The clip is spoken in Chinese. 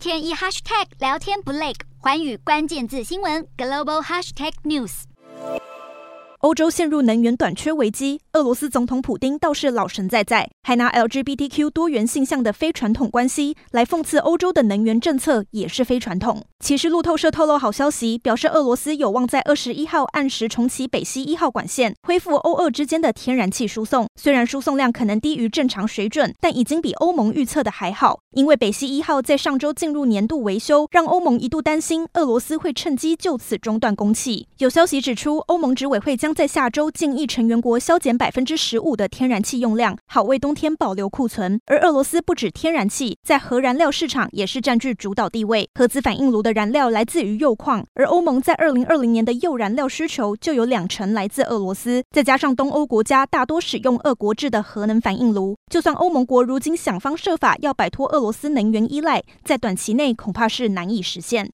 天一 hashtag 聊天不累，环宇关键字新闻 global hashtag news。欧洲陷入能源短缺危机，俄罗斯总统普丁倒是老神在在，还拿 LGBTQ 多元性向的非传统关系来讽刺欧洲的能源政策也是非传统。其实路透社透露好消息，表示俄罗斯有望在二十一号按时重启北溪一号管线，恢复欧俄之间的天然气输送。虽然输送量可能低于正常水准，但已经比欧盟预测的还好。因为北溪一号在上周进入年度维修，让欧盟一度担心俄罗斯会趁机就此中断供气。有消息指出，欧盟执委会将在下周建议成员国削减百分之十五的天然气用量，好为冬天保留库存。而俄罗斯不止天然气，在核燃料市场也是占据主导地位。核子反应炉的燃料来自于铀矿，而欧盟在二零二零年的铀燃料需求就有两成来自俄罗斯。再加上东欧国家大多使用俄国制的核能反应炉，就算欧盟国如今想方设法要摆脱俄罗斯能源依赖，在短期内恐怕是难以实现。